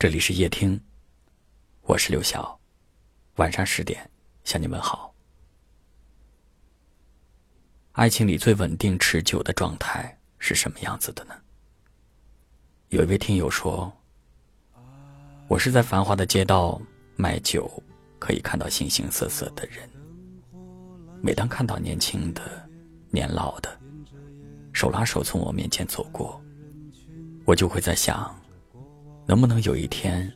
这里是夜听，我是刘晓。晚上十点向你问好。爱情里最稳定持久的状态是什么样子的呢？有一位听友说：“我是在繁华的街道卖酒，可以看到形形色色的人。每当看到年轻的、年老的，手拉手从我面前走过，我就会在想。”能不能有一天，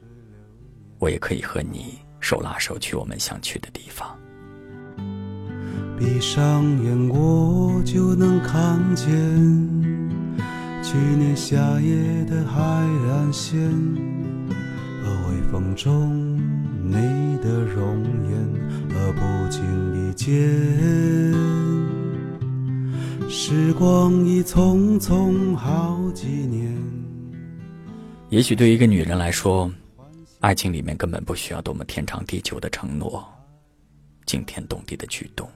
我也可以和你手拉手去我们想去的地方？闭上眼，我就能看见去年夏夜的海岸线和微风中你的容颜，而不经意间，时光已匆匆好几年。也许对一个女人来说，爱情里面根本不需要多么天长地久的承诺，惊天动地的举动，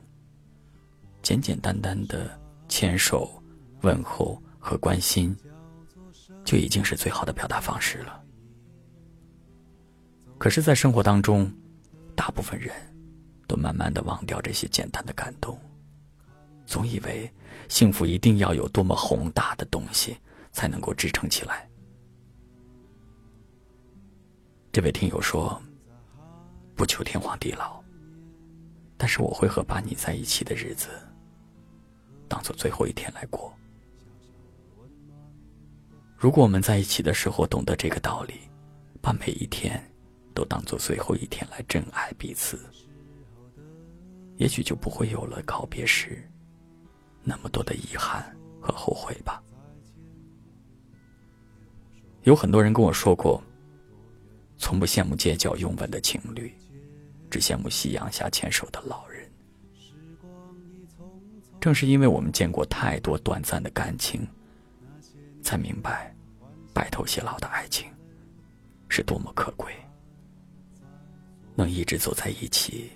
简简单单的牵手、问候和关心，就已经是最好的表达方式了。可是，在生活当中，大部分人都慢慢的忘掉这些简单的感动，总以为幸福一定要有多么宏大的东西才能够支撑起来。这位听友说：“不求天荒地老，但是我会和把你在一起的日子当做最后一天来过。如果我们在一起的时候懂得这个道理，把每一天都当做最后一天来珍爱彼此，也许就不会有了告别时那么多的遗憾和后悔吧。”有很多人跟我说过。从不羡慕街角拥吻的情侣，只羡慕夕阳下牵手的老人。正是因为我们见过太多短暂的感情，才明白白头偕老的爱情是多么可贵。能一直走在一起，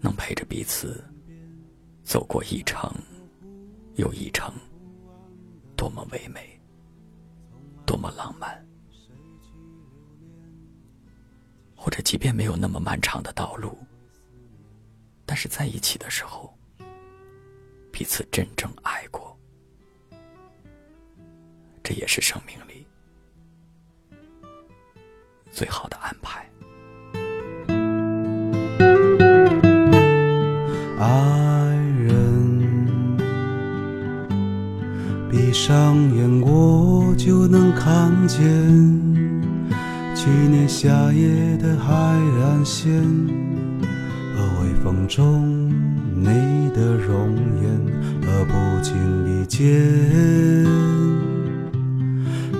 能陪着彼此走过一程又一程，多么唯美，多么浪漫。或者，即便没有那么漫长的道路，但是在一起的时候，彼此真正爱过，这也是生命里最好的安排。爱人，闭上眼，我就能看见。去年夏夜的海岸线和微风中你的容颜，而不经意间，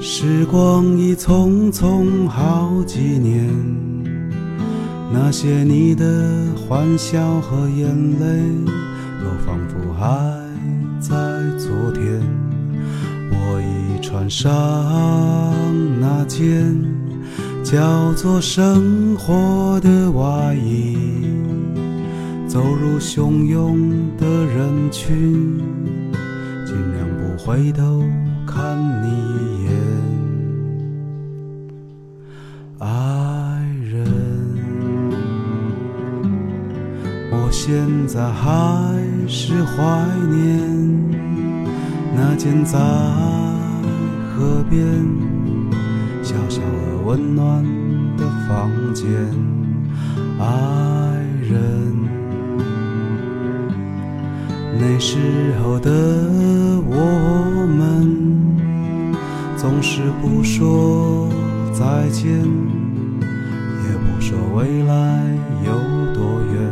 时光已匆匆好几年。那些你的欢笑和眼泪，都仿佛还在昨天。我已穿上那件。叫做生活的外衣，走入汹涌的人群，尽量不回头看你一眼。爱人，我现在还是怀念那间在河边。温暖的房间，爱人。那时候的我们，总是不说再见，也不说未来有多远，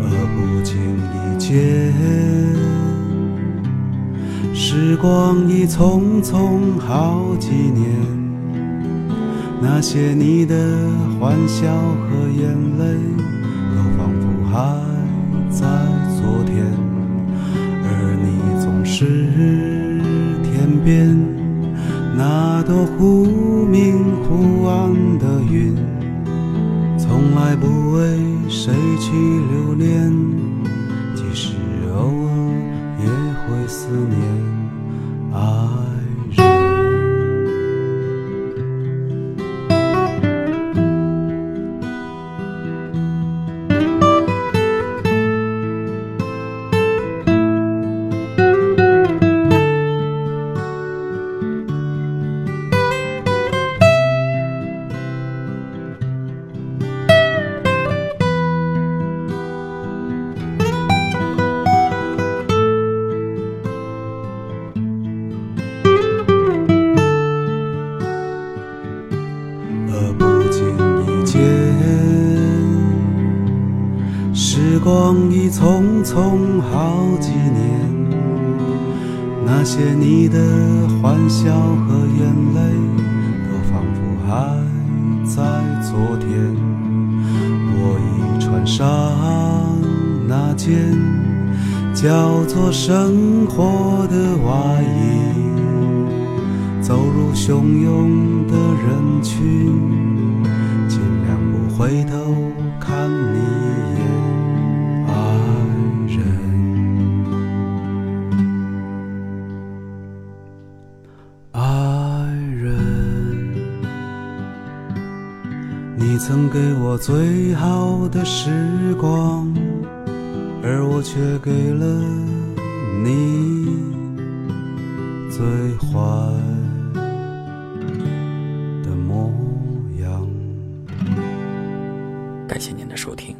而不经意间，时光已匆匆好几年。那些你的欢笑和眼泪，都仿佛还在昨天，而你总是天边那朵忽明忽暗的云，从来不为谁去留恋，即使偶尔也会思念。啊。光已匆匆好几年，那些你的欢笑和眼泪，都仿佛还在昨天。我已穿上那件叫做生活的外衣，走入汹涌的人群，尽量不回头曾给我最好的时光，而我却给了你最坏的模样。感谢您的收听，